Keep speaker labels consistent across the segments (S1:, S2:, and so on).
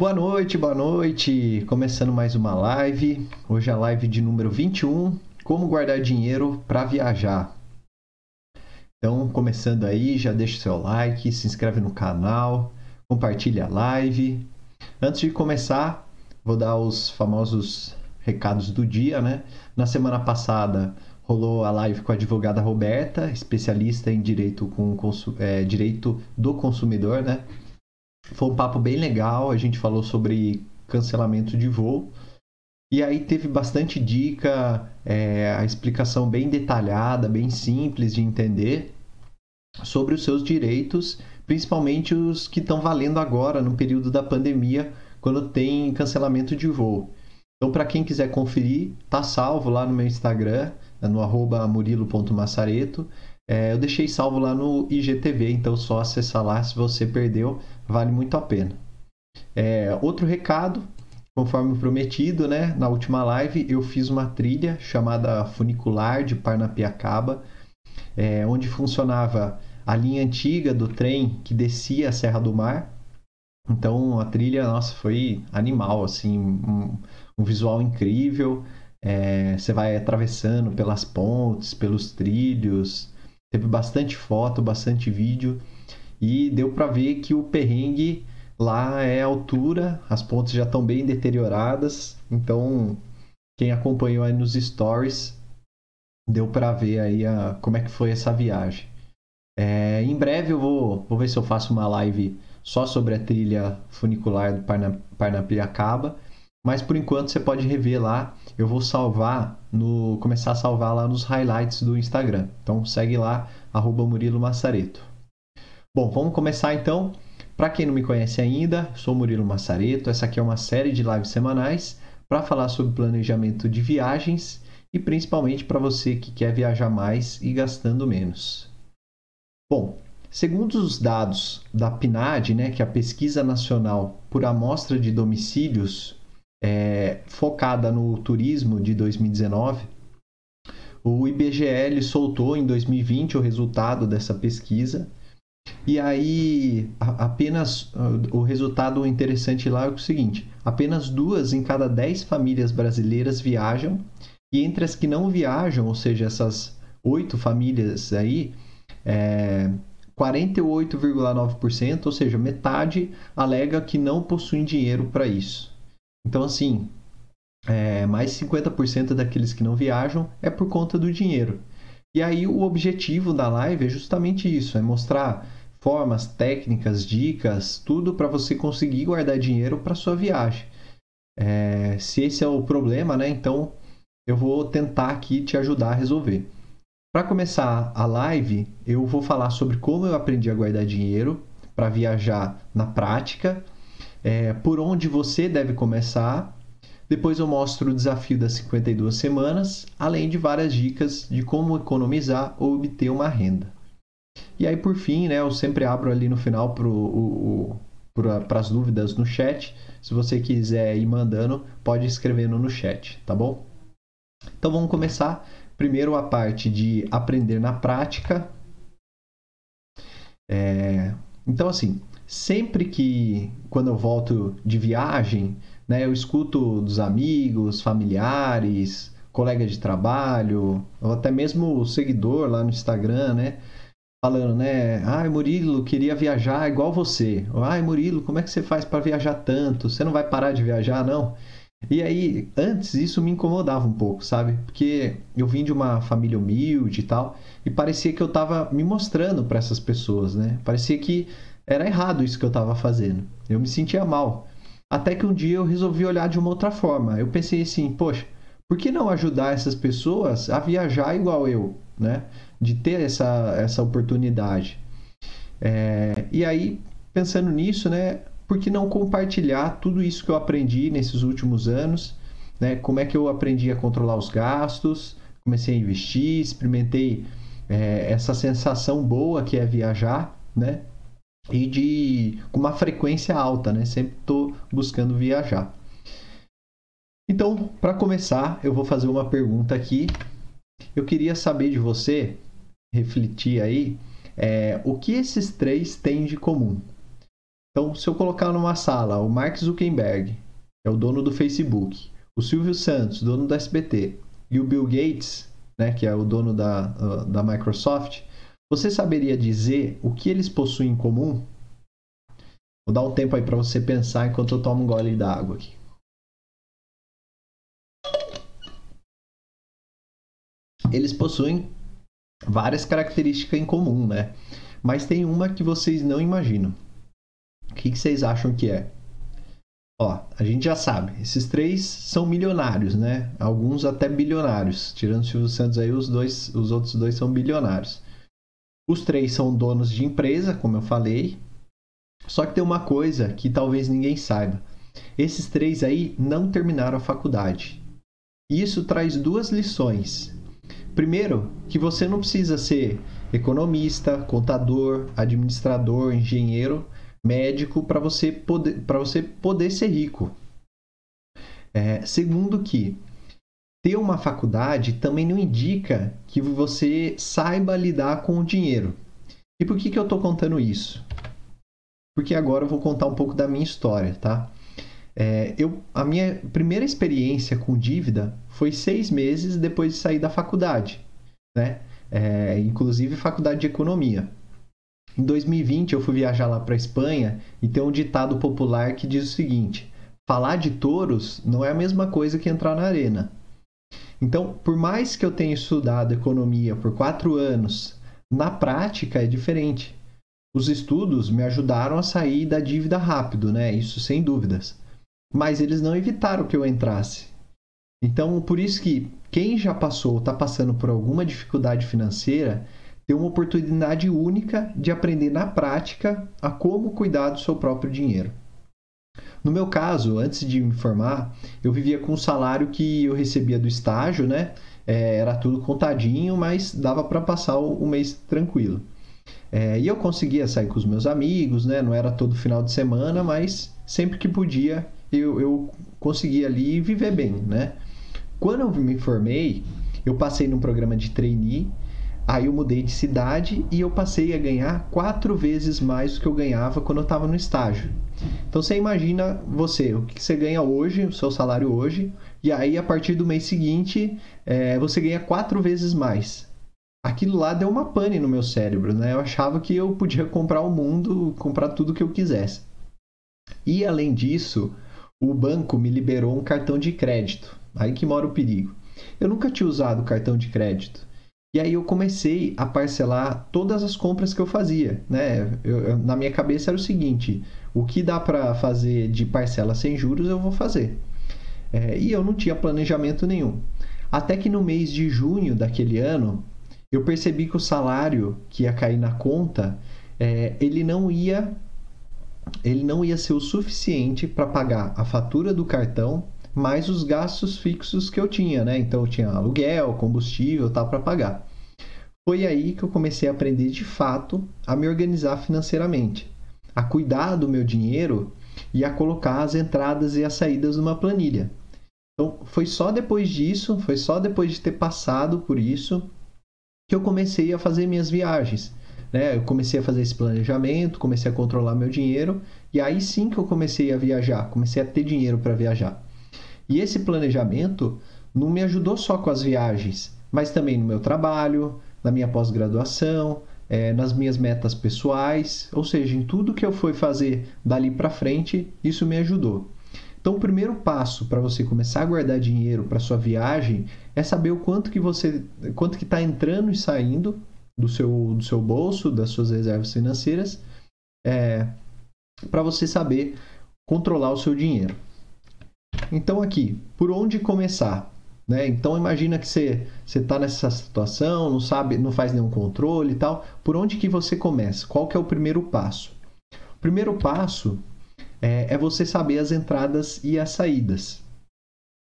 S1: Boa noite, boa noite. Começando mais uma live. Hoje é a live de número 21, como guardar dinheiro para viajar. Então, começando aí, já deixa o seu like, se inscreve no canal, compartilha a live. Antes de começar, vou dar os famosos recados do dia, né? Na semana passada rolou a live com a advogada Roberta, especialista em direito, com, é, direito do consumidor, né? Foi um papo bem legal, a gente falou sobre cancelamento de voo. E aí teve bastante dica, é, a explicação bem detalhada, bem simples de entender sobre os seus direitos, principalmente os que estão valendo agora no período da pandemia, quando tem cancelamento de voo. Então, para quem quiser conferir, tá salvo lá no meu Instagram, no arroba murilo.massareto. É, eu deixei salvo lá no IGTV, então só acessar lá se você perdeu, vale muito a pena. É, outro recado, conforme prometido, né, na última live eu fiz uma trilha chamada Funicular de Parnapiacaba, é, onde funcionava a linha antiga do trem que descia a Serra do Mar. Então a trilha, nossa, foi animal, assim, um, um visual incrível. É, você vai atravessando pelas pontes, pelos trilhos, Teve bastante foto, bastante vídeo e deu para ver que o perrengue lá é altura, as pontes já estão bem deterioradas, então quem acompanhou aí nos stories deu para ver aí a, como é que foi essa viagem. É, em breve eu vou, vou ver se eu faço uma live só sobre a trilha funicular do Parna, Parnapiacaba mas por enquanto você pode rever lá. Eu vou salvar no começar a salvar lá nos highlights do Instagram. Então segue lá Murilo Massareto. Bom, vamos começar então. Para quem não me conhece ainda, sou Murilo Massareto. Essa aqui é uma série de lives semanais para falar sobre planejamento de viagens e principalmente para você que quer viajar mais e gastando menos. Bom, segundo os dados da PNAD, né, que é a Pesquisa Nacional por Amostra de Domicílios é, focada no turismo de 2019. O IBGL soltou em 2020 o resultado dessa pesquisa. E aí, apenas o resultado interessante lá é o seguinte: apenas duas em cada dez famílias brasileiras viajam, e entre as que não viajam, ou seja, essas oito famílias aí, é, 48,9%, ou seja, metade, alega que não possuem dinheiro para isso. Então, assim, é, mais 50% daqueles que não viajam é por conta do dinheiro. E aí o objetivo da live é justamente isso, é mostrar formas, técnicas, dicas, tudo para você conseguir guardar dinheiro para sua viagem. É, se esse é o problema, né? Então eu vou tentar aqui te ajudar a resolver. Para começar a live, eu vou falar sobre como eu aprendi a guardar dinheiro para viajar na prática é, por onde você deve começar. Depois eu mostro o desafio das 52 semanas, além de várias dicas de como economizar ou obter uma renda. E aí, por fim, né, eu sempre abro ali no final para as dúvidas no chat. Se você quiser ir mandando, pode escrevendo no chat, tá bom? Então vamos começar. Primeiro a parte de aprender na prática. É... Então, assim, sempre que quando eu volto de viagem, né, eu escuto dos amigos, familiares, colegas de trabalho, ou até mesmo o seguidor lá no Instagram, né, falando, né, ai Murilo, queria viajar igual você. Ai Murilo, como é que você faz para viajar tanto? Você não vai parar de viajar, não? E aí, antes isso me incomodava um pouco, sabe? Porque eu vim de uma família humilde e tal, e parecia que eu estava me mostrando para essas pessoas, né? Parecia que era errado isso que eu estava fazendo. Eu me sentia mal. Até que um dia eu resolvi olhar de uma outra forma. Eu pensei assim, poxa, por que não ajudar essas pessoas a viajar igual eu, né? De ter essa, essa oportunidade. É, e aí, pensando nisso, né? Por que não compartilhar tudo isso que eu aprendi nesses últimos anos? Né? Como é que eu aprendi a controlar os gastos? Comecei a investir, experimentei é, essa sensação boa que é viajar, né? e de com uma frequência alta, né? Sempre estou buscando viajar. Então, para começar, eu vou fazer uma pergunta aqui. Eu queria saber de você, refletir aí, é, o que esses três têm de comum? Então, se eu colocar numa sala o Mark Zuckerberg, que é o dono do Facebook, o Silvio Santos, dono do SBT, e o Bill Gates, né, que é o dono da, da Microsoft, você saberia dizer o que eles possuem em comum? Vou dar um tempo aí para você pensar enquanto eu tomo um gole d'água aqui. Eles possuem várias características em comum, né? Mas tem uma que vocês não imaginam. O que, que vocês acham que é? Ó, a gente já sabe, esses três são milionários, né? Alguns até bilionários. Tirando o Silvio Santos aí, os, dois, os outros dois são bilionários. Os três são donos de empresa, como eu falei. Só que tem uma coisa que talvez ninguém saiba. Esses três aí não terminaram a faculdade. Isso traz duas lições. Primeiro, que você não precisa ser economista, contador, administrador, engenheiro, médico para você poder para você poder ser rico. É, segundo que ter uma faculdade também não indica que você saiba lidar com o dinheiro. E por que, que eu estou contando isso? Porque agora eu vou contar um pouco da minha história, tá? É, eu, a minha primeira experiência com dívida foi seis meses depois de sair da faculdade, né? É, inclusive faculdade de economia. Em 2020 eu fui viajar lá para Espanha e tem um ditado popular que diz o seguinte: falar de touros não é a mesma coisa que entrar na arena. Então, por mais que eu tenha estudado economia por quatro anos, na prática é diferente. Os estudos me ajudaram a sair da dívida rápido, né? Isso sem dúvidas mas eles não evitaram que eu entrasse. Então, por isso que quem já passou ou está passando por alguma dificuldade financeira tem uma oportunidade única de aprender na prática a como cuidar do seu próprio dinheiro. No meu caso, antes de me formar, eu vivia com o salário que eu recebia do estágio, né? É, era tudo contadinho, mas dava para passar o, o, mês tranquilo. É, e eu conseguia sair com os meus amigos, né? Não era todo final de semana, mas sempre que podia eu, eu consegui ali viver bem, né? Quando eu me formei, eu passei num programa de trainee, aí eu mudei de cidade e eu passei a ganhar quatro vezes mais do que eu ganhava quando eu estava no estágio. Então você imagina você, o que você ganha hoje, o seu salário hoje, e aí a partir do mês seguinte é, você ganha quatro vezes mais. Aquilo lá deu uma pane no meu cérebro, né? Eu achava que eu podia comprar o mundo, comprar tudo que eu quisesse. E além disso, o banco me liberou um cartão de crédito. Aí que mora o perigo. Eu nunca tinha usado cartão de crédito. E aí eu comecei a parcelar todas as compras que eu fazia, né? Eu, na minha cabeça era o seguinte: o que dá para fazer de parcela sem juros eu vou fazer. É, e eu não tinha planejamento nenhum. Até que no mês de junho daquele ano, eu percebi que o salário que ia cair na conta, é, ele não ia ele não ia ser o suficiente para pagar a fatura do cartão mais os gastos fixos que eu tinha, né? Então eu tinha aluguel, combustível, tal para pagar. Foi aí que eu comecei a aprender de fato a me organizar financeiramente, a cuidar do meu dinheiro e a colocar as entradas e as saídas numa planilha. Então foi só depois disso, foi só depois de ter passado por isso que eu comecei a fazer minhas viagens. Né? Eu comecei a fazer esse planejamento, comecei a controlar meu dinheiro e aí sim que eu comecei a viajar, comecei a ter dinheiro para viajar. E esse planejamento não me ajudou só com as viagens, mas também no meu trabalho, na minha pós-graduação, é, nas minhas metas pessoais, ou seja, em tudo que eu fui fazer dali para frente, isso me ajudou. Então, o primeiro passo para você começar a guardar dinheiro para sua viagem é saber o quanto que você, quanto que está entrando e saindo do seu, do seu bolso, das suas reservas financeiras, é, para você saber controlar o seu dinheiro. Então aqui, por onde começar? Né? Então imagina que você está nessa situação, não sabe, não faz nenhum controle e tal. Por onde que você começa? Qual que é o primeiro passo? O primeiro passo é, é você saber as entradas e as saídas.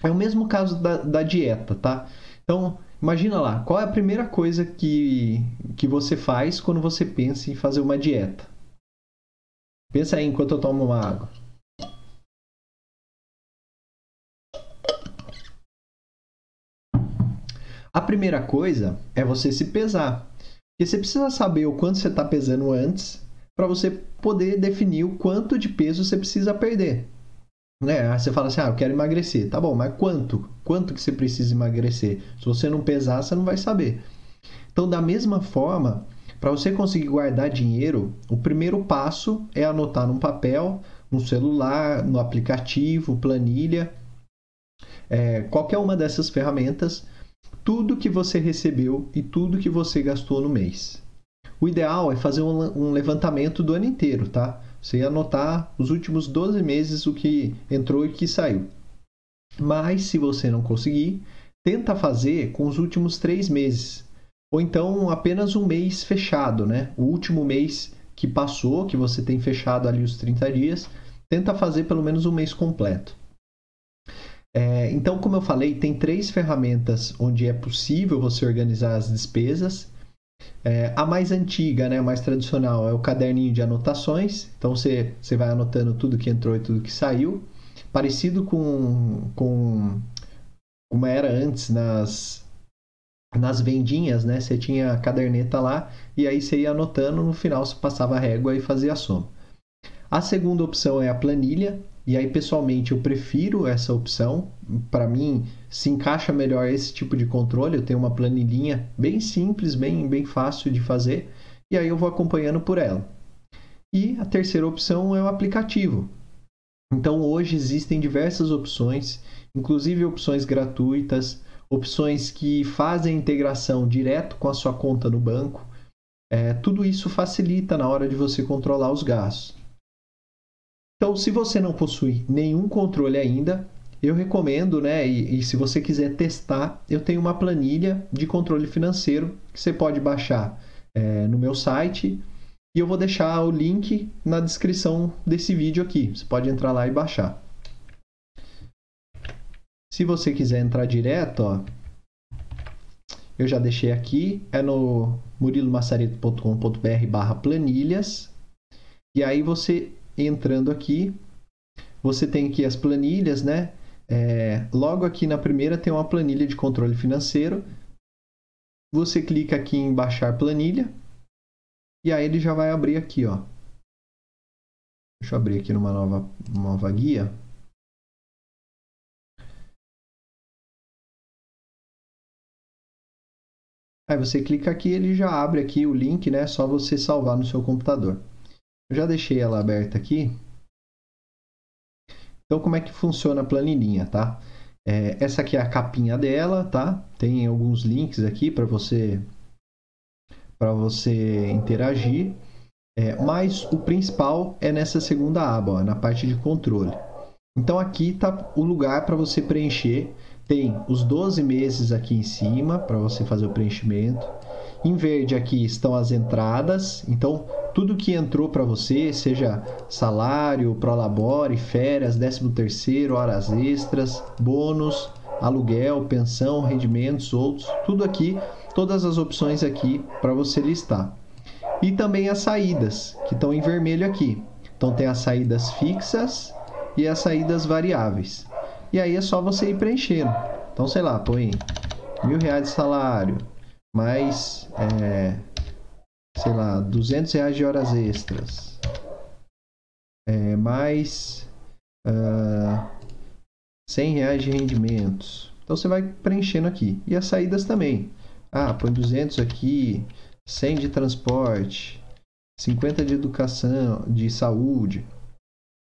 S1: É o mesmo caso da, da dieta, tá? Então Imagina lá, qual é a primeira coisa que, que você faz quando você pensa em fazer uma dieta? Pensa aí enquanto eu tomo uma água. A primeira coisa é você se pesar. Porque você precisa saber o quanto você está pesando antes para você poder definir o quanto de peso você precisa perder. Né? Aí você fala assim, ah, eu quero emagrecer. Tá bom, mas quanto? Quanto que você precisa emagrecer? Se você não pesar, você não vai saber. Então, da mesma forma, para você conseguir guardar dinheiro, o primeiro passo é anotar num papel, no celular, no aplicativo, planilha, é, qualquer uma dessas ferramentas, tudo que você recebeu e tudo que você gastou no mês. O ideal é fazer um, um levantamento do ano inteiro, tá? Você anotar os últimos 12 meses o que entrou e que saiu. Mas se você não conseguir, tenta fazer com os últimos três meses. Ou então apenas um mês fechado, né? O último mês que passou, que você tem fechado ali os 30 dias, tenta fazer pelo menos um mês completo. É, então, como eu falei, tem três ferramentas onde é possível você organizar as despesas. É, a mais antiga, né, a mais tradicional, é o caderninho de anotações. Então você, você vai anotando tudo que entrou e tudo que saiu. Parecido com, com como era antes nas, nas vendinhas, né? Você tinha a caderneta lá e aí você ia anotando, no final você passava a régua e fazia a soma. A segunda opção é a planilha, e aí pessoalmente eu prefiro essa opção. Para mim se encaixa melhor esse tipo de controle. Eu tenho uma planilhinha bem simples, bem bem fácil de fazer, e aí eu vou acompanhando por ela. E a terceira opção é o aplicativo. Então hoje existem diversas opções, inclusive opções gratuitas, opções que fazem integração direto com a sua conta no banco. É, tudo isso facilita na hora de você controlar os gastos. Então, se você não possui nenhum controle ainda, eu recomendo, né? E, e, se você quiser testar, eu tenho uma planilha de controle financeiro que você pode baixar é, no meu site e eu vou deixar o link na descrição desse vídeo aqui. Você pode entrar lá e baixar. Se você quiser entrar direto, ó, eu já deixei aqui, é no murilomassareto.com.br barra planilhas. E aí você entrando aqui, você tem aqui as planilhas, né? É, logo aqui na primeira tem uma planilha de controle financeiro. Você clica aqui em baixar planilha e aí ele já vai abrir aqui, ó. Deixa eu abrir aqui numa nova, nova guia. Aí você clica aqui, ele já abre aqui o link, né? Só você salvar no seu computador. Eu já deixei ela aberta aqui. Então, como é que funciona a planilhinha, tá? É, essa aqui é a capinha dela, tá? Tem alguns links aqui para você para você interagir. É, mas o principal é nessa segunda aba, ó, na parte de controle. Então aqui está o lugar para você preencher. Tem os 12 meses aqui em cima para você fazer o preenchimento. Em verde aqui estão as entradas. Então tudo que entrou para você, seja salário, prolabore, férias, 13 terceiro, horas extras, bônus, aluguel, pensão, rendimentos, outros, tudo aqui, todas as opções aqui para você listar. E também as saídas, que estão em vermelho aqui. Então tem as saídas fixas e as saídas variáveis. E aí é só você ir preenchendo. Então, sei lá, põe mil reais de salário, mais é, sei lá, 200 reais de horas extras, é, mais uh, 100 reais de rendimentos. Então você vai preenchendo aqui. E as saídas também. Ah, põe 200 aqui, 100 de transporte, 50 de educação, de saúde.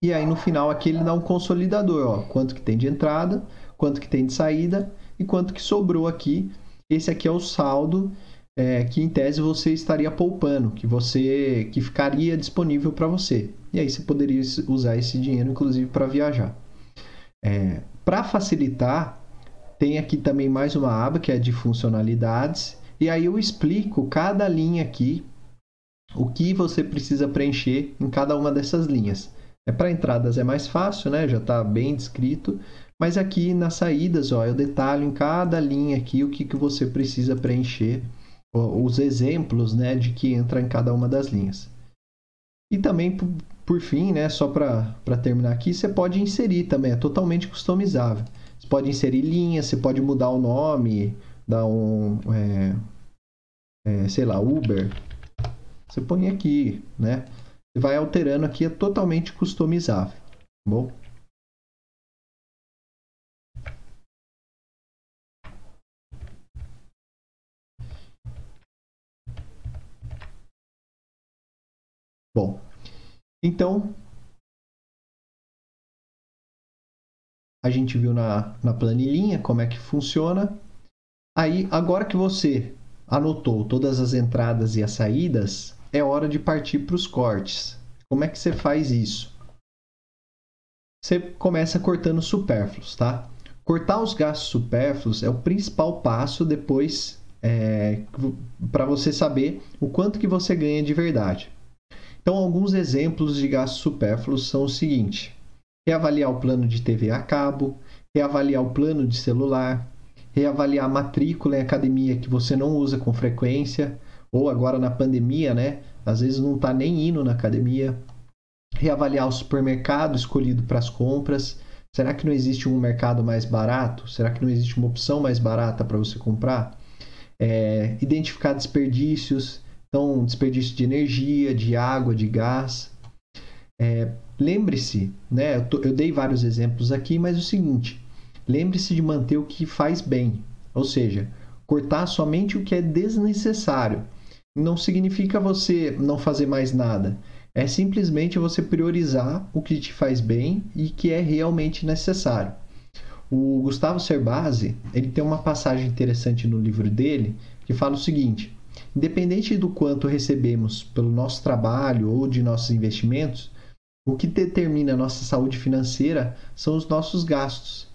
S1: E aí no final aqui ele dá um consolidador, ó, quanto que tem de entrada, quanto que tem de saída e quanto que sobrou aqui. Esse aqui é o saldo é, que em tese você estaria poupando, que você que ficaria disponível para você. E aí você poderia usar esse dinheiro, inclusive, para viajar. É, para facilitar, tem aqui também mais uma aba que é de funcionalidades. E aí eu explico cada linha aqui, o que você precisa preencher em cada uma dessas linhas. É para entradas é mais fácil, né? Já está bem descrito. Mas aqui nas saídas, ó, eu detalho em cada linha aqui o que, que você precisa preencher os exemplos né, de que entra em cada uma das linhas. E também, por fim, né, só para terminar aqui, você pode inserir também, é totalmente customizável. Você pode inserir linhas, você pode mudar o nome, dar um, é, é, sei lá, Uber. Você põe aqui, né? Você vai alterando aqui, é totalmente customizável, tá bom? Bom, então a gente viu na, na planilhinha como é que funciona. Aí, agora que você anotou todas as entradas e as saídas, é hora de partir para os cortes. Como é que você faz isso? Você começa cortando supérfluos, tá? Cortar os gastos supérfluos é o principal passo depois é, para você saber o quanto que você ganha de verdade. Então, alguns exemplos de gastos supérfluos são o seguinte: reavaliar o plano de TV a cabo, reavaliar o plano de celular, reavaliar a matrícula em academia que você não usa com frequência, ou agora na pandemia, né? Às vezes não está nem indo na academia. Reavaliar o supermercado escolhido para as compras. Será que não existe um mercado mais barato? Será que não existe uma opção mais barata para você comprar? É, identificar desperdícios, então, desperdício de energia, de água, de gás. É, lembre-se, né? Eu, tô, eu dei vários exemplos aqui, mas é o seguinte: lembre-se de manter o que faz bem, ou seja, cortar somente o que é desnecessário. Não significa você não fazer mais nada. É simplesmente você priorizar o que te faz bem e que é realmente necessário. O Gustavo Cerbasi, ele tem uma passagem interessante no livro dele que fala o seguinte: Independente do quanto recebemos pelo nosso trabalho ou de nossos investimentos, o que determina a nossa saúde financeira são os nossos gastos.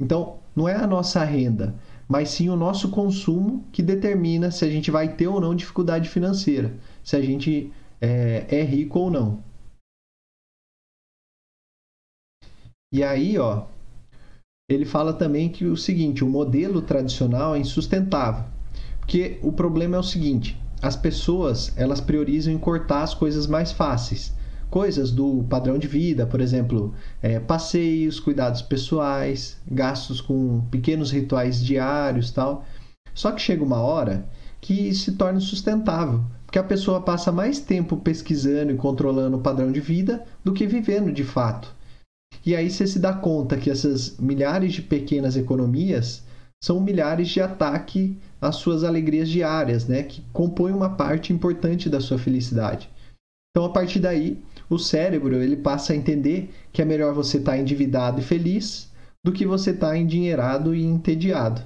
S1: Então, não é a nossa renda, mas sim o nosso consumo que determina se a gente vai ter ou não dificuldade financeira, se a gente é, é rico ou não. E aí, ó, ele fala também que o seguinte, o modelo tradicional é insustentável porque o problema é o seguinte: as pessoas elas priorizam em cortar as coisas mais fáceis. Coisas do padrão de vida, por exemplo, é, passeios, cuidados pessoais, gastos com pequenos rituais diários tal. Só que chega uma hora que se torna sustentável, porque a pessoa passa mais tempo pesquisando e controlando o padrão de vida do que vivendo de fato. E aí você se dá conta que essas milhares de pequenas economias são milhares de ataque às suas alegrias diárias, né, que compõem uma parte importante da sua felicidade. Então, a partir daí, o cérebro ele passa a entender que é melhor você estar tá endividado e feliz do que você estar tá endinheirado e entediado.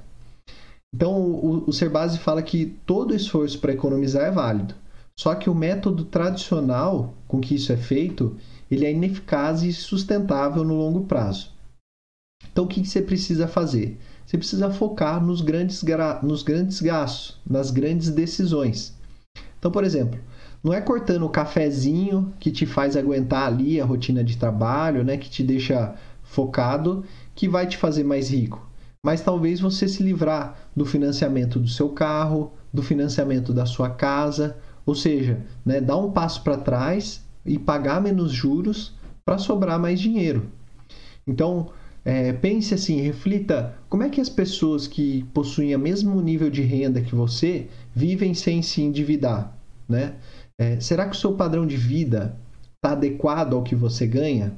S1: Então, o, o fala que todo esforço para economizar é válido. Só que o método tradicional com que isso é feito, ele é ineficaz e sustentável no longo prazo. Então, o que você precisa fazer? Você precisa focar nos grandes, nos grandes gastos, nas grandes decisões. Então, por exemplo, não é cortando o cafezinho que te faz aguentar ali a rotina de trabalho, né, que te deixa focado, que vai te fazer mais rico. Mas talvez você se livrar do financiamento do seu carro, do financiamento da sua casa, ou seja, né, dar um passo para trás e pagar menos juros para sobrar mais dinheiro. Então, é, pense assim, reflita como é que as pessoas que possuem o mesmo nível de renda que você vivem sem se endividar, né? É, será que o seu padrão de vida está adequado ao que você ganha?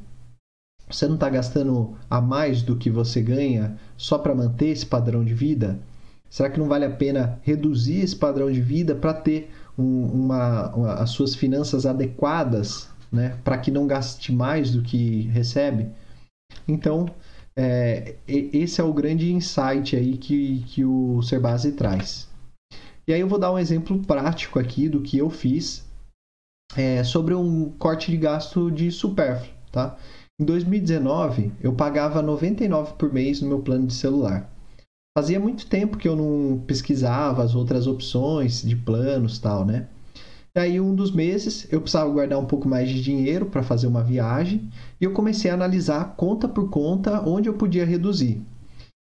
S1: Você não está gastando a mais do que você ganha só para manter esse padrão de vida? Será que não vale a pena reduzir esse padrão de vida para ter um, uma, uma, as suas finanças adequadas, né? Para que não gaste mais do que recebe? Então, é, esse é o grande insight aí que, que o Serbase traz. E aí eu vou dar um exemplo prático aqui do que eu fiz é, sobre um corte de gasto de supérfluo, tá? Em 2019, eu pagava 99 por mês no meu plano de celular. Fazia muito tempo que eu não pesquisava as outras opções de planos tal, né? E aí, um dos meses, eu precisava guardar um pouco mais de dinheiro para fazer uma viagem e eu comecei a analisar conta por conta onde eu podia reduzir.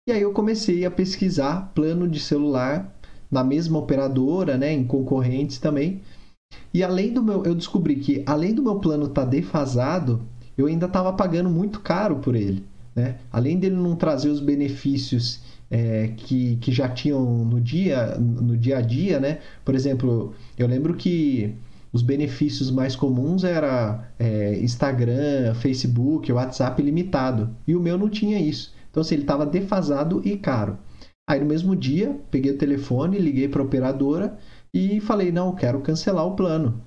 S1: E aí eu comecei a pesquisar plano de celular na mesma operadora, né, em concorrentes também. E além do meu, eu descobri que além do meu plano estar tá defasado, eu ainda estava pagando muito caro por ele, né? Além dele não trazer os benefícios é, que, que já tinham no dia, no dia a dia, né? Por exemplo, eu lembro que os benefícios mais comuns era é, Instagram, Facebook, WhatsApp limitado. E o meu não tinha isso. Então, assim, ele estava defasado e caro. Aí, no mesmo dia, peguei o telefone, liguei para a operadora e falei: não, quero cancelar o plano.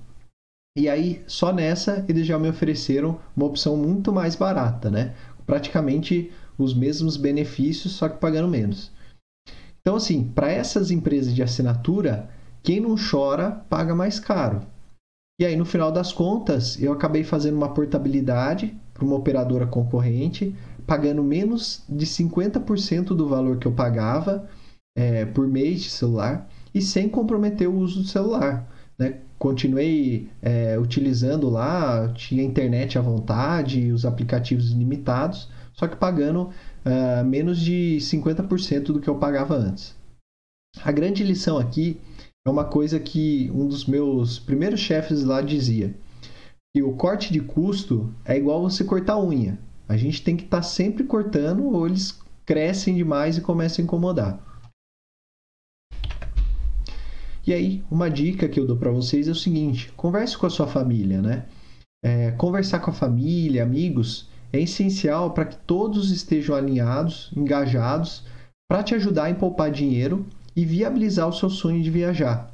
S1: E aí, só nessa, eles já me ofereceram uma opção muito mais barata, né? Praticamente os mesmos benefícios, só que pagando menos. Então, assim, para essas empresas de assinatura, quem não chora paga mais caro. E aí, no final das contas, eu acabei fazendo uma portabilidade para uma operadora concorrente, pagando menos de 50% do valor que eu pagava é, por mês de celular e sem comprometer o uso do celular. Né? Continuei é, utilizando lá, tinha internet à vontade, os aplicativos limitados, só que pagando uh, menos de 50% do que eu pagava antes. A grande lição aqui é uma coisa que um dos meus primeiros chefes lá dizia: que o corte de custo é igual você cortar unha. A gente tem que estar tá sempre cortando ou eles crescem demais e começam a incomodar. E aí, uma dica que eu dou para vocês é o seguinte: converse com a sua família, né? É, conversar com a família, amigos, é essencial para que todos estejam alinhados, engajados, para te ajudar em poupar dinheiro e viabilizar o seu sonho de viajar.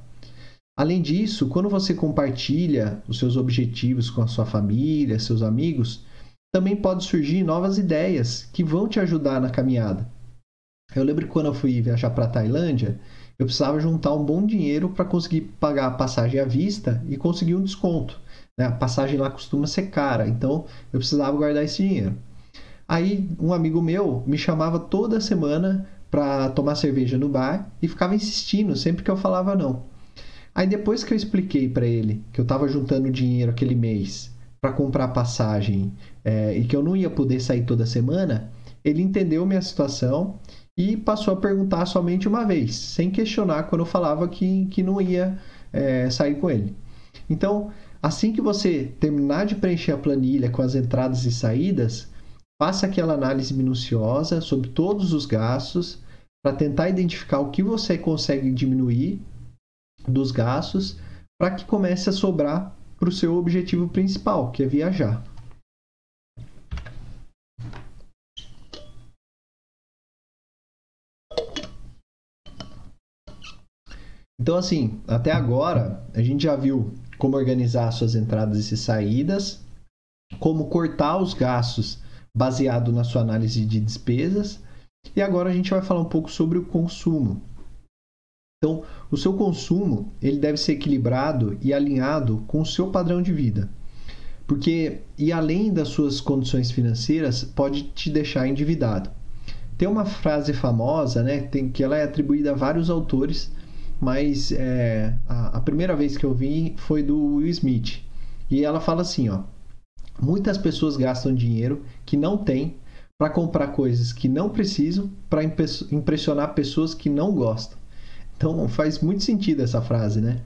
S1: Além disso, quando você compartilha os seus objetivos com a sua família, seus amigos, também pode surgir novas ideias que vão te ajudar na caminhada. Eu lembro que quando eu fui viajar para a Tailândia, eu precisava juntar um bom dinheiro para conseguir pagar a passagem à vista e conseguir um desconto. Né? A passagem lá costuma ser cara, então eu precisava guardar esse dinheiro. Aí um amigo meu me chamava toda semana para tomar cerveja no bar e ficava insistindo sempre que eu falava não. Aí depois que eu expliquei para ele que eu estava juntando dinheiro aquele mês para comprar passagem é, e que eu não ia poder sair toda semana, ele entendeu minha situação e passou a perguntar somente uma vez, sem questionar quando eu falava que, que não ia é, sair com ele. Então, assim que você terminar de preencher a planilha com as entradas e saídas, Faça aquela análise minuciosa sobre todos os gastos para tentar identificar o que você consegue diminuir dos gastos para que comece a sobrar para o seu objetivo principal, que é viajar. Então, assim, até agora a gente já viu como organizar suas entradas e saídas, como cortar os gastos baseado na sua análise de despesas. E agora a gente vai falar um pouco sobre o consumo. Então, o seu consumo ele deve ser equilibrado e alinhado com o seu padrão de vida. Porque, e além das suas condições financeiras, pode te deixar endividado. Tem uma frase famosa, né, tem, que ela é atribuída a vários autores, mas é, a, primeira vez que eu vi foi do Will Smith. E ela fala assim, ó, Muitas pessoas gastam dinheiro que não têm para comprar coisas que não precisam para impressionar pessoas que não gostam. Então faz muito sentido essa frase, né?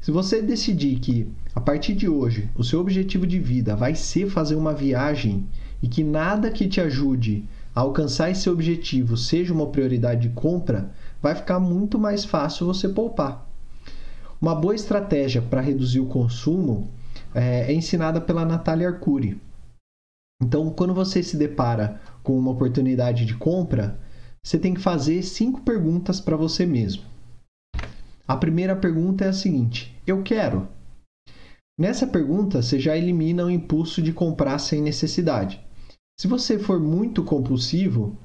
S1: Se você decidir que a partir de hoje o seu objetivo de vida vai ser fazer uma viagem e que nada que te ajude a alcançar esse objetivo seja uma prioridade de compra, vai ficar muito mais fácil você poupar. Uma boa estratégia para reduzir o consumo é, é ensinada pela Natália Arcuri. Então, quando você se depara com uma oportunidade de compra, você tem que fazer cinco perguntas para você mesmo. A primeira pergunta é a seguinte: Eu quero. Nessa pergunta, você já elimina o impulso de comprar sem necessidade. Se você for muito compulsivo,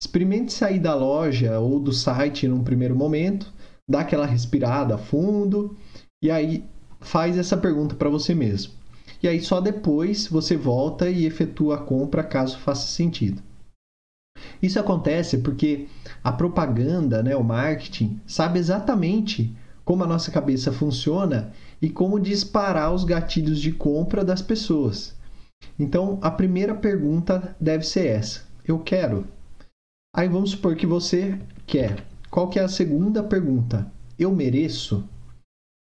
S1: experimente sair da loja ou do site num primeiro momento, dá aquela respirada fundo e aí faz essa pergunta para você mesmo. E aí só depois você volta e efetua a compra caso faça sentido. Isso acontece porque a propaganda, né, o marketing, sabe exatamente como a nossa cabeça funciona e como disparar os gatilhos de compra das pessoas. Então, a primeira pergunta deve ser essa: eu quero. Aí vamos supor que você quer. Qual que é a segunda pergunta? Eu mereço?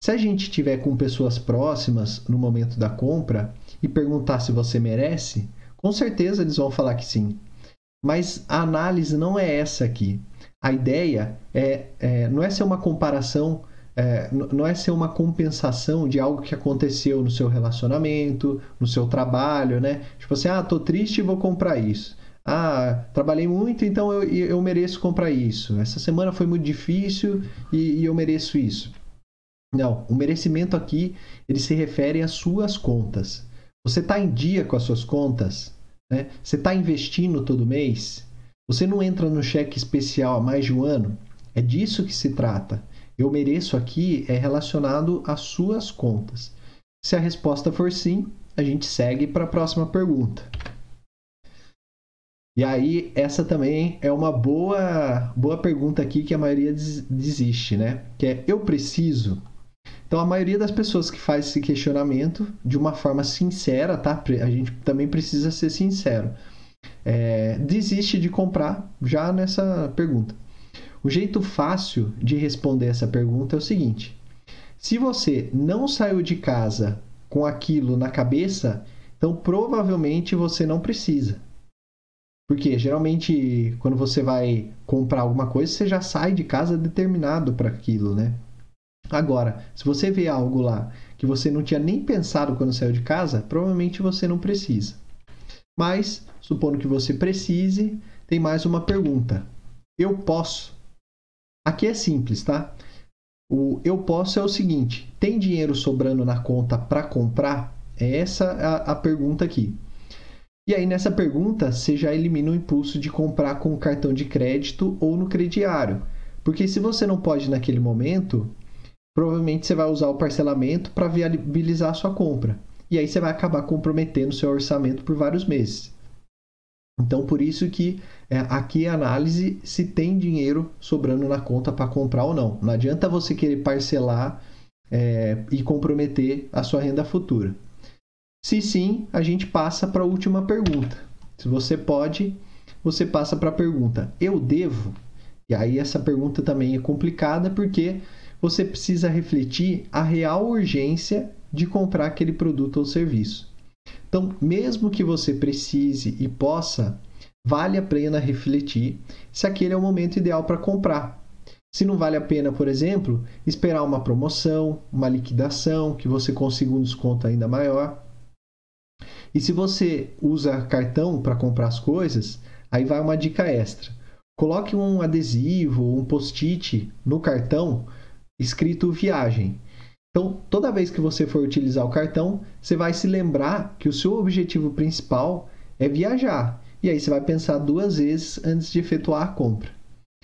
S1: Se a gente tiver com pessoas próximas no momento da compra e perguntar se você merece, com certeza eles vão falar que sim. Mas a análise não é essa aqui. A ideia é, é não é ser uma comparação é, não é ser uma compensação de algo que aconteceu no seu relacionamento, no seu trabalho, né? Tipo assim, ah, tô triste e vou comprar isso. Ah, trabalhei muito, então eu, eu mereço comprar isso. Essa semana foi muito difícil e, e eu mereço isso. Não, o merecimento aqui ele se refere às suas contas. Você está em dia com as suas contas? Né? Você está investindo todo mês? Você não entra no cheque especial há mais de um ano? É disso que se trata eu mereço aqui é relacionado às suas contas. Se a resposta for sim, a gente segue para a próxima pergunta. E aí, essa também é uma boa, boa pergunta aqui que a maioria desiste, né? Que é, eu preciso? Então, a maioria das pessoas que faz esse questionamento de uma forma sincera, tá? A gente também precisa ser sincero. É, desiste de comprar já nessa pergunta. O jeito fácil de responder essa pergunta é o seguinte: se você não saiu de casa com aquilo na cabeça, então provavelmente você não precisa. Porque geralmente quando você vai comprar alguma coisa, você já sai de casa determinado para aquilo, né? Agora, se você vê algo lá que você não tinha nem pensado quando saiu de casa, provavelmente você não precisa. Mas, supondo que você precise, tem mais uma pergunta. Eu posso Aqui é simples, tá? O eu posso é o seguinte: tem dinheiro sobrando na conta para comprar? É essa a, a pergunta aqui. E aí, nessa pergunta, você já elimina o impulso de comprar com o cartão de crédito ou no crediário. Porque se você não pode naquele momento, provavelmente você vai usar o parcelamento para viabilizar a sua compra. E aí você vai acabar comprometendo o seu orçamento por vários meses. Então, por isso que é, aqui a análise se tem dinheiro sobrando na conta para comprar ou não. Não adianta você querer parcelar é, e comprometer a sua renda futura. Se sim, a gente passa para a última pergunta. Se você pode, você passa para a pergunta: eu devo? E aí essa pergunta também é complicada porque você precisa refletir a real urgência de comprar aquele produto ou serviço. Então, mesmo que você precise e possa, vale a pena refletir se aquele é o momento ideal para comprar. Se não vale a pena, por exemplo, esperar uma promoção, uma liquidação, que você consiga um desconto ainda maior. E se você usa cartão para comprar as coisas, aí vai uma dica extra. Coloque um adesivo, um post-it no cartão escrito viagem. Então, toda vez que você for utilizar o cartão, você vai se lembrar que o seu objetivo principal é viajar. E aí você vai pensar duas vezes antes de efetuar a compra.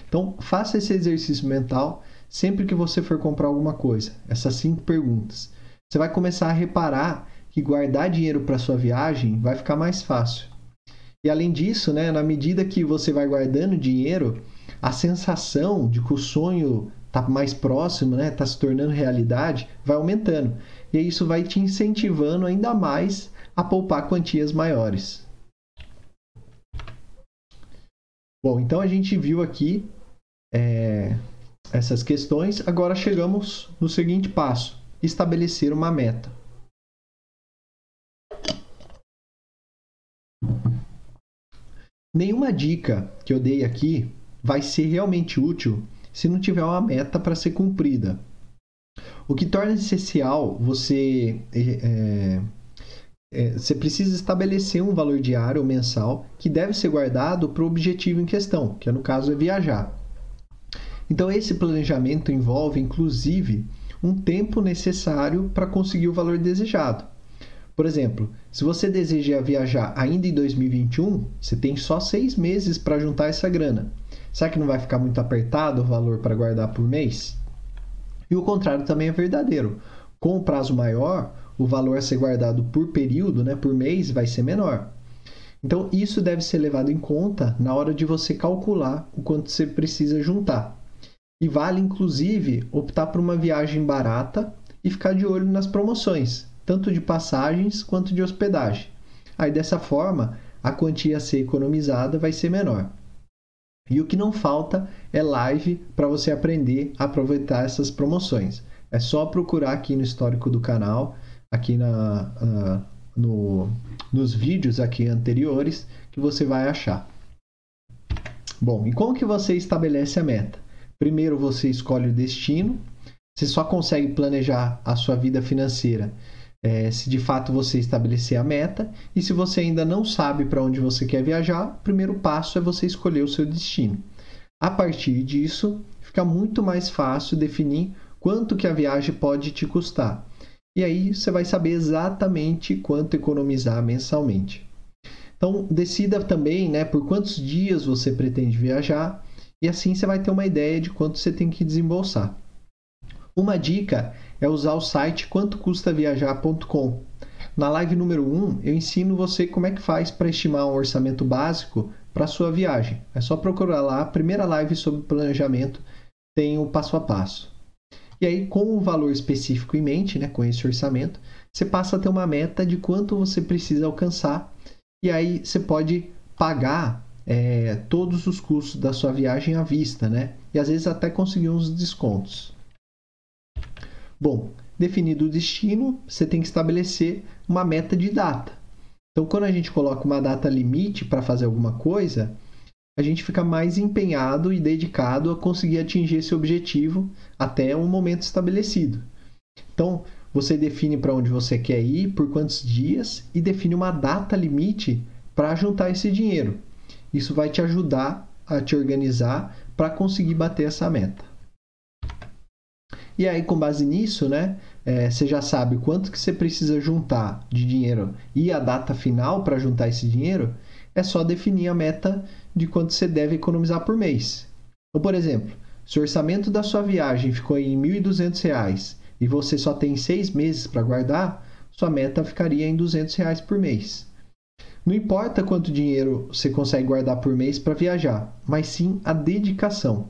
S1: Então, faça esse exercício mental sempre que você for comprar alguma coisa. Essas cinco perguntas. Você vai começar a reparar que guardar dinheiro para sua viagem vai ficar mais fácil. E além disso, né, na medida que você vai guardando dinheiro, a sensação de que o sonho está mais próximo, né, está se tornando realidade, vai aumentando. E isso vai te incentivando ainda mais a poupar quantias maiores. Bom, então a gente viu aqui é, essas questões. Agora chegamos no seguinte passo: estabelecer uma meta. Nenhuma dica que eu dei aqui vai ser realmente útil se não tiver uma meta para ser cumprida. O que torna essencial você. É, é, você precisa estabelecer um valor diário ou mensal que deve ser guardado para o objetivo em questão, que no caso é viajar. Então, esse planejamento envolve, inclusive, um tempo necessário para conseguir o valor desejado. Por exemplo, se você deseja viajar ainda em 2021, você tem só seis meses para juntar essa grana. Será que não vai ficar muito apertado o valor para guardar por mês? E o contrário também é verdadeiro. Com o prazo maior, o valor a ser guardado por período, né, por mês, vai ser menor. Então, isso deve ser levado em conta na hora de você calcular o quanto você precisa juntar. E vale, inclusive, optar por uma viagem barata e ficar de olho nas promoções, tanto de passagens quanto de hospedagem. Aí, dessa forma, a quantia a ser economizada vai ser menor. E o que não falta é live para você aprender a aproveitar essas promoções. É só procurar aqui no histórico do canal, aqui na, uh, no, nos vídeos aqui anteriores, que você vai achar. Bom, e como que você estabelece a meta? Primeiro você escolhe o destino, Você só consegue planejar a sua vida financeira é, se de fato você estabelecer a meta. E se você ainda não sabe para onde você quer viajar, o primeiro passo é você escolher o seu destino. A partir disso, fica muito mais fácil definir quanto que a viagem pode te custar. E aí você vai saber exatamente quanto economizar mensalmente. Então, decida também né, por quantos dias você pretende viajar e assim você vai ter uma ideia de quanto você tem que desembolsar. Uma dica é usar o site quantocustaviajar.com. Na live número 1, eu ensino você como é que faz para estimar um orçamento básico para sua viagem. É só procurar lá, a primeira live sobre planejamento tem o passo a passo. E aí, com o valor específico em mente, né, com esse orçamento, você passa a ter uma meta de quanto você precisa alcançar. E aí você pode pagar é, todos os custos da sua viagem à vista, né? E às vezes até conseguir uns descontos. Bom, definido o destino, você tem que estabelecer uma meta de data. Então, quando a gente coloca uma data limite para fazer alguma coisa, a gente fica mais empenhado e dedicado a conseguir atingir esse objetivo até um momento estabelecido. Então, você define para onde você quer ir, por quantos dias e define uma data limite para juntar esse dinheiro. Isso vai te ajudar a te organizar para conseguir bater essa meta. E aí, com base nisso, né, é, você já sabe quanto que você precisa juntar de dinheiro e a data final para juntar esse dinheiro, é só definir a meta de quanto você deve economizar por mês. Então, por exemplo, se o orçamento da sua viagem ficou em R$ 1.200 e você só tem seis meses para guardar, sua meta ficaria em 200 reais por mês. Não importa quanto dinheiro você consegue guardar por mês para viajar, mas sim a dedicação.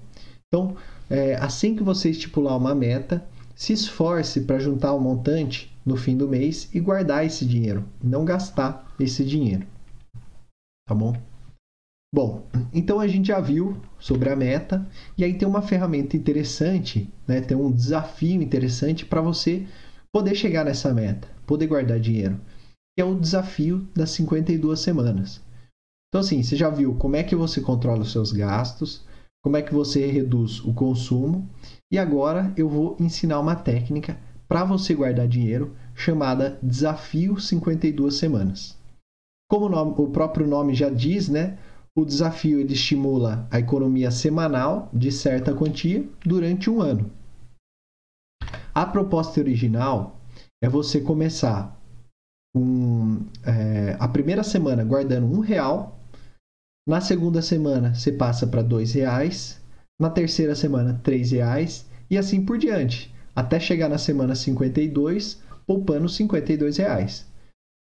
S1: Então, é, assim que você estipular uma meta, se esforce para juntar o um montante no fim do mês e guardar esse dinheiro, não gastar esse dinheiro. Tá bom? Bom, então a gente já viu sobre a meta e aí tem uma ferramenta interessante, né? Tem um desafio interessante para você poder chegar nessa meta, poder guardar dinheiro, que é o desafio das 52 semanas. Então assim, você já viu como é que você controla os seus gastos, como é que você reduz o consumo. E agora eu vou ensinar uma técnica para você guardar dinheiro chamada Desafio 52 Semanas. Como o, nome, o próprio nome já diz, né? O desafio ele estimula a economia semanal de certa quantia durante um ano. A proposta original é você começar um, é, a primeira semana guardando um real na segunda semana você passa para dois reais. Na terceira semana, três reais. E assim por diante. Até chegar na semana 52, poupando 52 reais.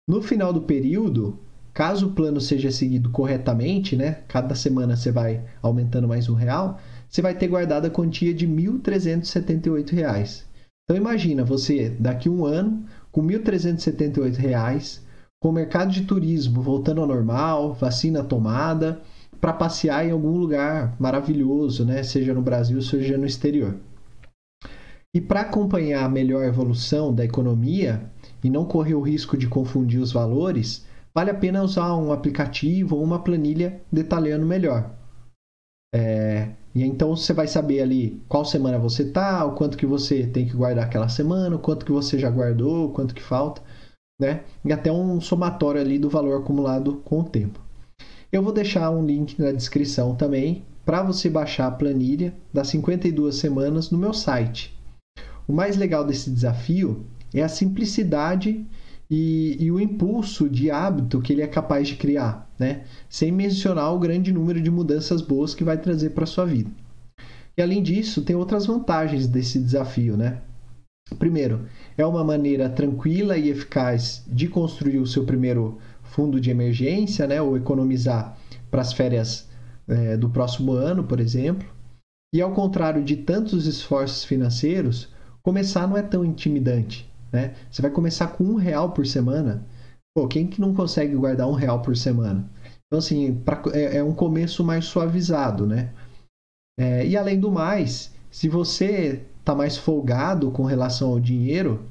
S1: No final do período, caso o plano seja seguido corretamente, né? Cada semana você vai aumentando mais um real, você vai ter guardado a quantia de 1.378 reais. Então imagina você daqui um ano com 1.378 reais com o mercado de turismo voltando ao normal, vacina tomada, para passear em algum lugar maravilhoso, né? seja no Brasil, seja no exterior. E para acompanhar a melhor evolução da economia e não correr o risco de confundir os valores, vale a pena usar um aplicativo ou uma planilha detalhando melhor. É, e então você vai saber ali qual semana você está, o quanto que você tem que guardar aquela semana, o quanto que você já guardou, o quanto que falta né? E até um somatório ali do valor acumulado com o tempo. Eu vou deixar um link na descrição também para você baixar a planilha das 52 semanas no meu site. O mais legal desse desafio é a simplicidade e, e, o impulso de hábito que ele é capaz de criar, né? sem mencionar o grande número de mudanças boas que vai trazer para sua vida. E além disso, tem outras vantagens desse desafio. Né? Primeiro, é uma maneira tranquila e eficaz de construir o seu primeiro fundo de emergência, né, ou economizar para as férias é, do próximo ano, por exemplo. E ao contrário de tantos esforços financeiros, começar não é tão intimidante. Né? Você vai começar com um real por semana. Pô, quem que não consegue guardar um real por semana? Então, assim, pra, é, é, um começo mais suavizado, né? É, e além do mais, se você está mais folgado com relação ao dinheiro,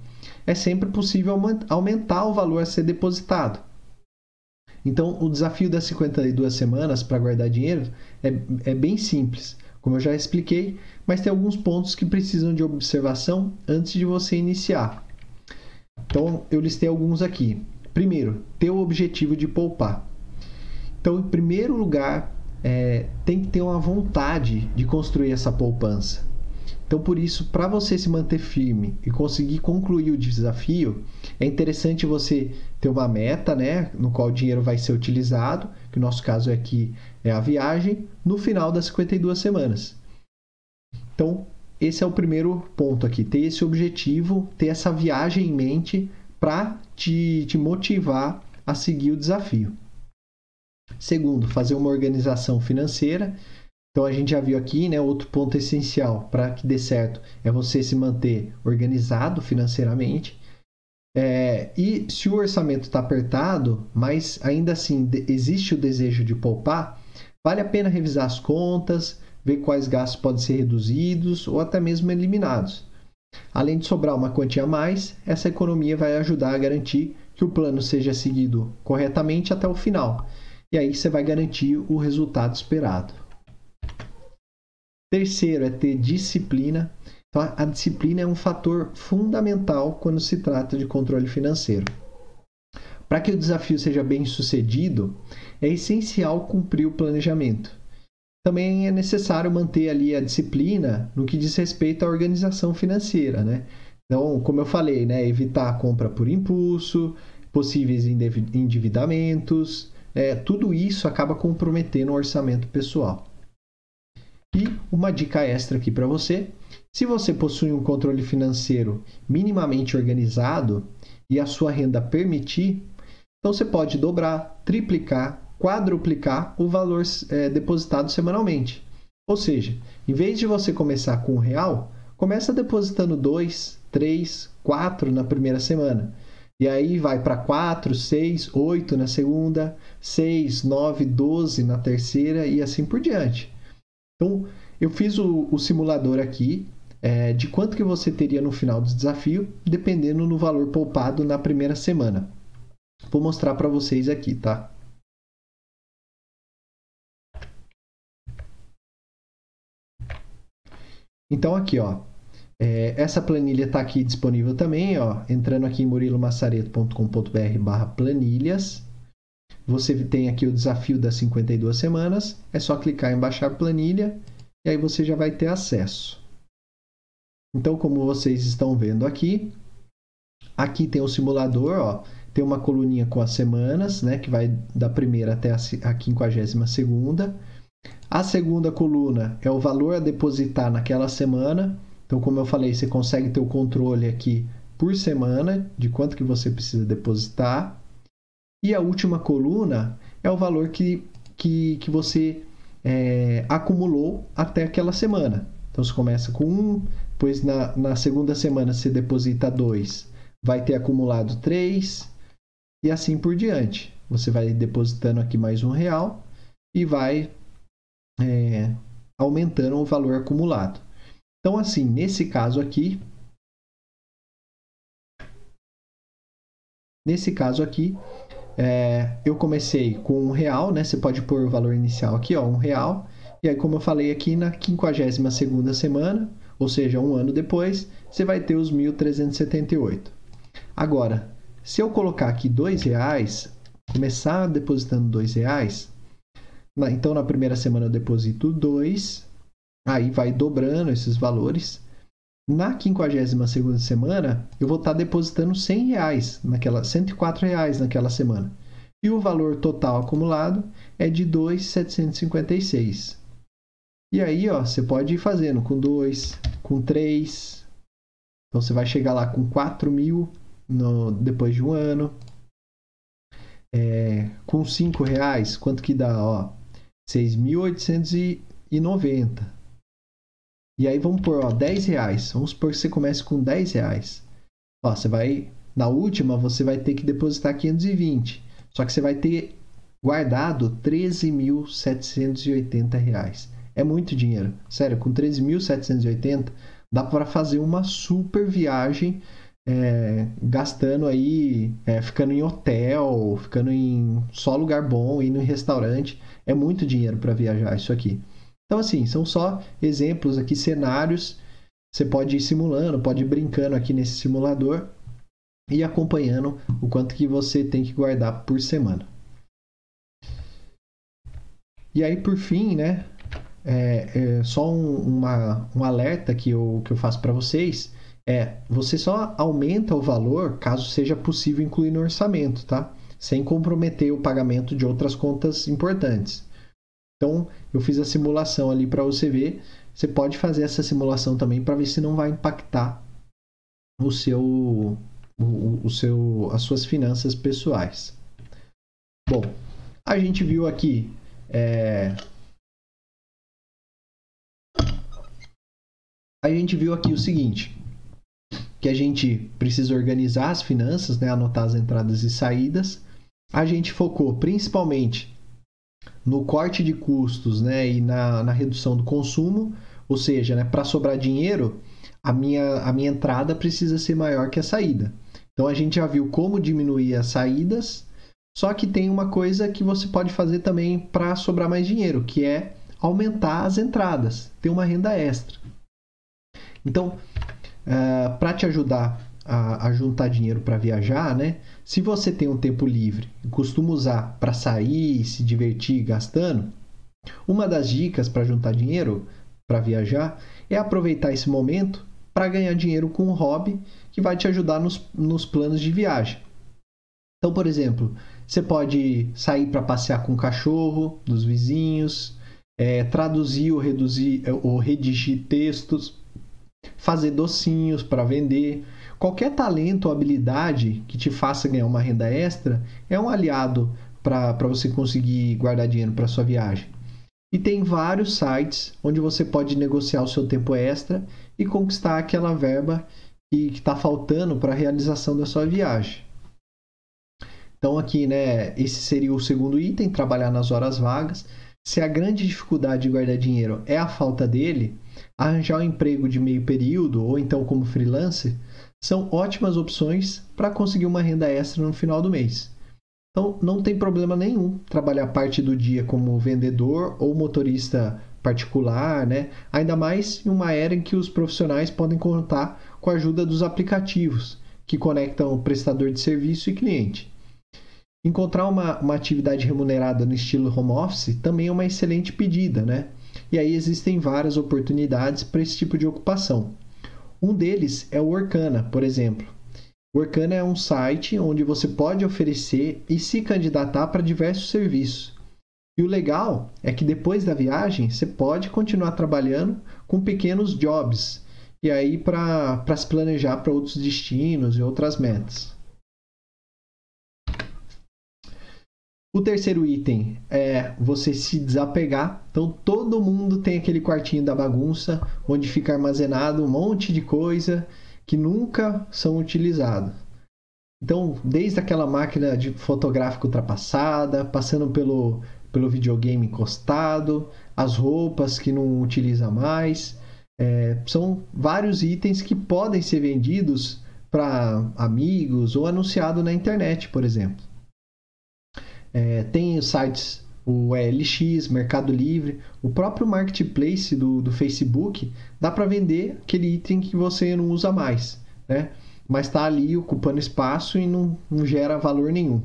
S1: é sempre possível aumentar o valor a ser depositado. Então, o desafio das 52 semanas para guardar dinheiro é, é bem simples. como eu já expliquei, mas tem alguns pontos que precisam de observação antes de você iniciar. Então, eu listei alguns aqui. Primeiro, ter o objetivo de poupar. Então, em primeiro lugar, é, tem que ter uma vontade de construir essa poupança. Então, por isso, para você se manter firme e conseguir concluir o desafio, é interessante você ter uma meta, né, no qual o dinheiro vai ser utilizado, que no nosso caso aqui é a viagem, no final das 52 semanas. Então, esse é o primeiro ponto aqui, ter esse objetivo, ter essa viagem em mente para te, te motivar a seguir o desafio. Segundo, fazer uma organização financeira. Então a gente já viu aqui, né, outro ponto essencial para que dê certo é você se manter organizado financeiramente. É, e se o orçamento está apertado, mas ainda assim existe o desejo de poupar, vale a pena revisar as contas, ver quais gastos podem ser reduzidos ou até mesmo eliminados. Além de sobrar uma quantia a mais, essa economia vai ajudar a garantir que o plano seja seguido corretamente até o final. E aí você vai garantir o resultado esperado. Terceiro é ter disciplina. Então, a disciplina é um fator fundamental quando se trata de controle financeiro. Para que o desafio seja bem sucedido, é essencial cumprir o planejamento. Também é necessário manter ali a disciplina no que diz respeito à organização financeira, né? Então, como eu falei, né, evitar a compra por impulso, possíveis endividamentos, é, tudo isso acaba comprometendo o orçamento pessoal. E uma dica extra aqui para você: se você possui um controle financeiro minimamente organizado e a sua renda permitir, então você pode dobrar, triplicar, quadruplicar o valor é, depositado semanalmente. Ou seja, em vez de você começar com um real, começa depositando dois, três, quatro na primeira semana. E aí vai para 4, 6, 8 na segunda, 6, 9, 12 na terceira e assim por diante. Então, eu fiz o, o simulador aqui é, de quanto que você teria no final do desafio, dependendo no valor poupado na primeira semana. Vou mostrar para vocês aqui, tá? Então aqui, ó, é, essa planilha está aqui disponível também, ó, entrando aqui em murilomassareto.com.br barra planilhas. Você tem aqui o desafio das 52 semanas, é só clicar em baixar planilha e aí você já vai ter acesso. Então, como vocês estão vendo aqui, aqui tem o simulador, ó, tem uma coluninha com as semanas, né, que vai da primeira até a 52 segunda. A segunda coluna é o valor a depositar naquela semana. Então, como eu falei, você consegue ter o controle aqui por semana de quanto que você precisa depositar. E a última coluna é o valor que, que, que você é, acumulou até aquela semana. Então, você começa com 1, um, depois na, na segunda semana você deposita 2, vai ter acumulado 3 e assim por diante. Você vai depositando aqui mais um real e vai é, aumentando o valor acumulado. Então, assim, nesse caso aqui, nesse caso aqui, é, eu comecei com um real, né? Você pode pôr o valor inicial aqui, ó, um real. E aí, como eu falei aqui, na 52 segunda semana, ou seja, um ano depois, você vai ter os 1.378. Agora, se eu colocar aqui dois reais, começar depositando dois reais, então na primeira semana eu deposito dois, Aí vai dobrando esses valores. Na 52 semana, eu vou estar depositando 100 reais, naquela, 104 reais naquela semana. E o valor total acumulado é de 2,756. E aí, ó, você pode ir fazendo com 2, com 3. Então, você vai chegar lá com 4 mil no, depois de um ano. É, com 5 reais, quanto que dá? Ó, 6.890. E aí vamos por ó, 10 reais. Vamos supor que você comece com 10 reais. Ó, você vai. Na última, você vai ter que depositar 520. Só que você vai ter guardado 13.780 reais. É muito dinheiro. Sério, com 13.780 dá para fazer uma super viagem é, gastando aí, é, ficando em hotel, ficando em só lugar bom, indo em restaurante. É muito dinheiro para viajar isso aqui. Então, assim, são só exemplos aqui, cenários. Você pode ir simulando, pode ir brincando aqui nesse simulador e acompanhando o quanto que você tem que guardar por semana. E aí, por fim, né, é, é só um, uma, um alerta que eu, que eu faço para vocês é você só aumenta o valor caso seja possível incluir no orçamento, tá? Sem comprometer o pagamento de outras contas importantes. Então, eu fiz a simulação ali para você ver. Você pode fazer essa simulação também para ver se não vai impactar o seu, o, o seu, as suas finanças pessoais. Bom, a gente viu aqui é... a gente viu aqui o seguinte, que a gente precisa organizar as finanças, né, anotar as entradas e saídas. A gente focou principalmente no corte de custos né, e na, na redução do consumo, ou seja, né, para sobrar dinheiro, a minha, a minha entrada precisa ser maior que a saída. Então a gente já viu como diminuir as saídas, só que tem uma coisa que você pode fazer também para sobrar mais dinheiro, que é aumentar as entradas, ter uma renda extra. Então, uh, eh, para te ajudar a, a juntar dinheiro para viajar, né? Se você tem um tempo livre e costuma usar para sair, se divertir gastando, uma das dicas para juntar dinheiro para viajar é aproveitar esse momento para ganhar dinheiro com um hobby que vai te ajudar nos, nos planos de viagem. Então, por exemplo, você pode sair para passear com o cachorro dos vizinhos, é, traduzir ou, reduzir, ou redigir textos, fazer docinhos para vender, Qualquer talento ou habilidade que te faça ganhar uma renda extra é um aliado para você conseguir guardar dinheiro para sua viagem. E tem vários sites onde você pode negociar o seu tempo extra e conquistar aquela verba que está faltando para a realização da sua viagem. Então aqui, né, esse seria o segundo item, trabalhar nas horas vagas. Se a grande dificuldade de guardar dinheiro é a falta dele, arranjar um emprego de meio período ou então como freelancer são ótimas opções para conseguir uma renda extra no final do mês. Então, não tem problema nenhum trabalhar parte do dia como vendedor ou motorista particular, né? Ainda mais em uma era em que os profissionais podem contar com a ajuda dos aplicativos que conectam prestador de serviço e cliente. Encontrar uma, uma atividade remunerada no estilo home office também é uma excelente pedida, né? E aí existem várias oportunidades para esse tipo de ocupação. Um deles é o Orkana, por exemplo. O Orkana é um site onde você pode oferecer e se candidatar para diversos serviços. E o legal é que depois da viagem você pode continuar trabalhando com pequenos jobs e aí para se planejar para outros destinos e outras metas. O terceiro item é você se desapegar. Então todo mundo tem aquele quartinho da bagunça onde fica armazenado um monte de coisa que nunca são utilizadas. Então, desde aquela máquina de fotográfico ultrapassada, passando pelo, pelo videogame encostado, as roupas que não utiliza mais, é, são vários itens que podem ser vendidos para amigos ou anunciado na internet, por exemplo. É, tem os sites, o LX, Mercado Livre, o próprio marketplace do, do Facebook, dá para vender aquele item que você não usa mais, né? Mas está ali ocupando espaço e não, não gera valor nenhum.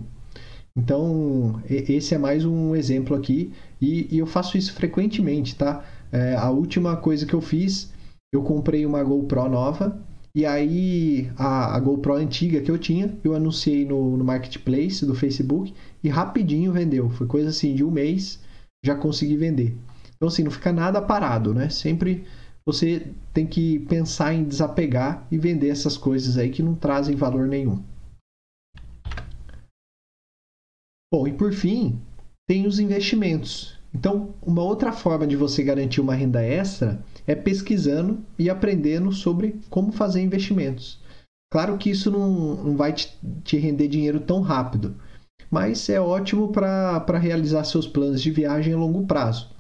S1: Então, esse é mais um exemplo aqui e, e eu faço isso frequentemente, tá? É, a última coisa que eu fiz, eu comprei uma GoPro nova e aí a, a GoPro antiga que eu tinha, eu anunciei no, no marketplace do Facebook e rapidinho vendeu. Foi coisa assim de um mês já consegui vender. Então assim, não fica nada parado, né? Sempre você tem que pensar em desapegar e vender essas coisas aí que não trazem valor nenhum. Bom, e por fim, tem os investimentos. Então, uma outra forma de você garantir uma renda extra é pesquisando e aprendendo sobre como fazer investimentos. Claro que isso não, não vai te, te render dinheiro tão rápido, mas é ótimo para realizar seus planos de viagem a longo prazo.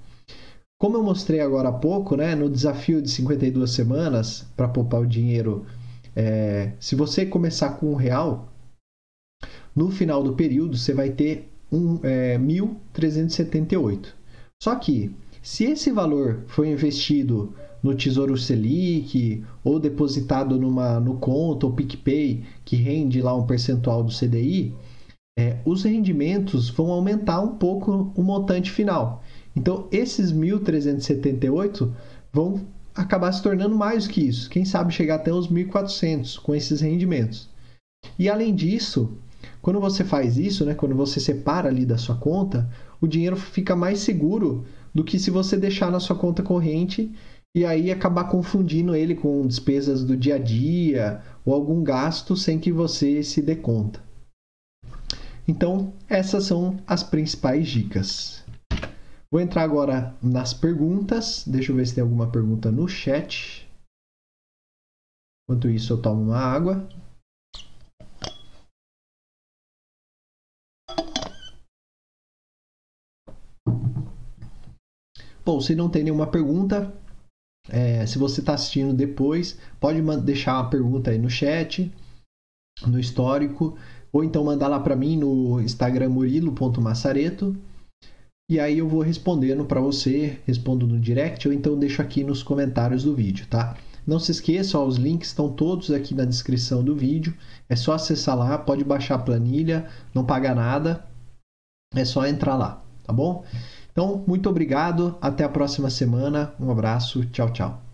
S1: Como eu mostrei agora há pouco, né, no desafio de 52 semanas para poupar o dinheiro, é, se você começar com um real, no final do período você vai ter um, é, 1.378. Só que Se esse valor foi investido no Tesouro Selic ou depositado numa, no conto ou PicPay, que rende lá um percentual do CDI, é, os rendimentos vão aumentar um pouco o montante final. Então, esses 1.378 vão acabar se tornando mais que isso. Quem sabe chegar até os 1.400 com esses rendimentos. E além disso, quando você faz isso, né, quando você separa ali da sua conta, o dinheiro fica mais seguro do que se você deixar na sua conta corrente e aí acabar confundindo ele com despesas do dia a dia ou algum gasto sem que você se dê conta. Então, essas são as principais dicas. Vou entrar agora nas perguntas. Deixa eu ver se tem alguma pergunta no chat. Enquanto isso, eu tomo uma água. Bom, se não tem nenhuma pergunta, é, se você está assistindo depois, pode deixar uma pergunta aí no chat, no histórico ou então mandar lá para mim no Instagram murilo.massareto. E aí eu vou respondendo para você, respondo no direct ou então deixo aqui nos comentários do vídeo, tá? Não se esqueça, ó, os links estão todos aqui na descrição do vídeo. É só acessar lá, pode baixar a planilha, não paga nada. É só entrar lá, tá bom? Então, muito obrigado, até a próxima semana. Um abraço, tchau, tchau.